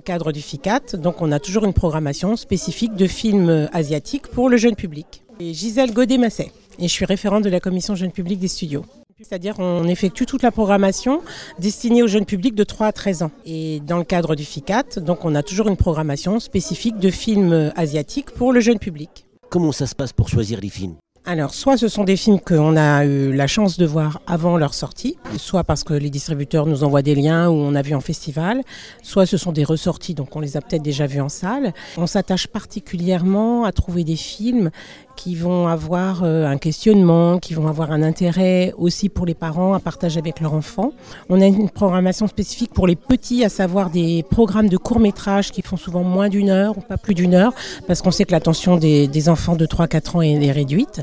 cadre du FICAT, donc on a toujours une programmation spécifique de films asiatiques pour le jeune public. Et Gisèle Godet-Masset, et je suis référente de la commission jeune public des studios. C'est-à-dire on effectue toute la programmation destinée au jeune public de 3 à 13 ans. Et dans le cadre du FICAT, donc on a toujours une programmation spécifique de films asiatiques pour le jeune public. Comment ça se passe pour choisir les films? Alors, soit ce sont des films qu'on a eu la chance de voir avant leur sortie, soit parce que les distributeurs nous envoient des liens ou on a vu en festival, soit ce sont des ressorties, donc on les a peut-être déjà vus en salle. On s'attache particulièrement à trouver des films qui vont avoir euh, un questionnement, qui vont avoir un intérêt aussi pour les parents à partager avec leurs enfants. On a une programmation spécifique pour les petits, à savoir des programmes de court métrage qui font souvent moins d'une heure ou pas plus d'une heure, parce qu'on sait que l'attention des, des enfants de 3-4 ans est réduite.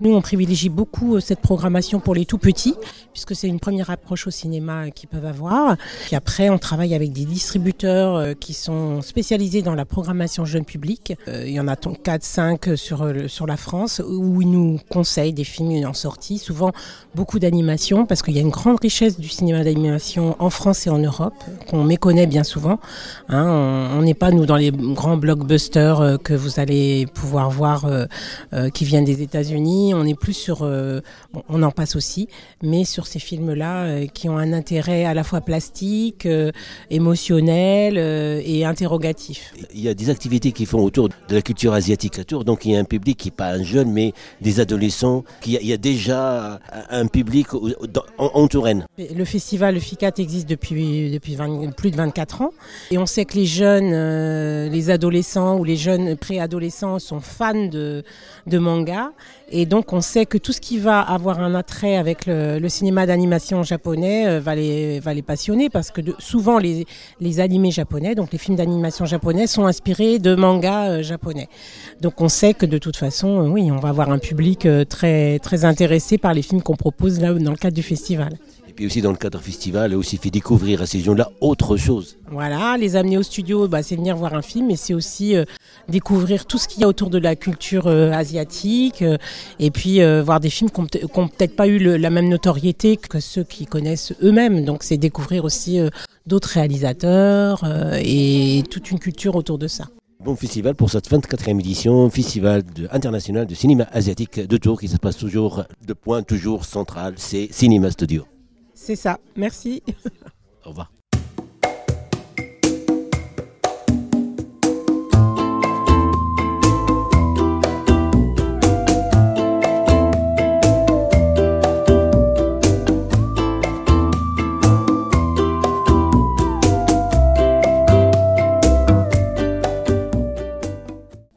Nous, on privilégie beaucoup euh, cette programmation pour les tout petits, puisque c'est une première approche au cinéma qu'ils peuvent avoir. Puis après, on travaille avec des distributeurs euh, qui sont spécialisés dans la programmation jeune public. Il y en a 4-5 sur, sur la France où ils nous conseillent des films en sortie, souvent beaucoup d'animation parce qu'il y a une grande richesse du cinéma d'animation en France et en Europe qu'on méconnaît bien souvent. Hein. on n'est pas nous dans les grands blockbusters euh, que vous allez pouvoir voir euh, euh, qui viennent des États-Unis. On est plus sur, on en passe aussi, mais sur ces films-là qui ont un intérêt à la fois plastique, émotionnel et interrogatif. Il y a des activités qui font autour de la culture asiatique autour, donc il y a un public qui pas jeunes, mais des adolescents. Il y, a, déjà un public en, Touraine. Le festival, FICAT, existe depuis, depuis plus de 24 ans. Et on sait que les jeunes, euh, les adolescents ou les jeunes préadolescents sont fans de, de manga. Et donc on sait que tout ce qui va avoir un attrait avec le, cinéma d'animation japonais euh, va, les, passionner parce que souvent les, animés japonais, donc les films d'animation japonais, sont inspirés de mangas euh, japonais. Donc on sait que de toute façon, oui, on va avoir un public euh, très, très intéressé par les films qu'on propose là dans le cadre du festival. Et puis aussi dans le cadre festival, aussi fait découvrir à ces gens-là autre chose. Voilà, les amener au studio, bah, c'est venir voir un film, mais c'est aussi euh, découvrir tout ce qu'il y a autour de la culture euh, asiatique, et puis voir des films qui n'ont peut-être pas eu la même notoriété que ceux qui connaissent eux-mêmes. Donc c'est découvrir aussi d'autres réalisateurs et toute une culture autour de ça. Bon festival pour cette 24e édition, festival international de cinéma asiatique de Tours qui se passe toujours de point toujours central, c'est Cinéma Studio. C'est ça, merci. Au revoir.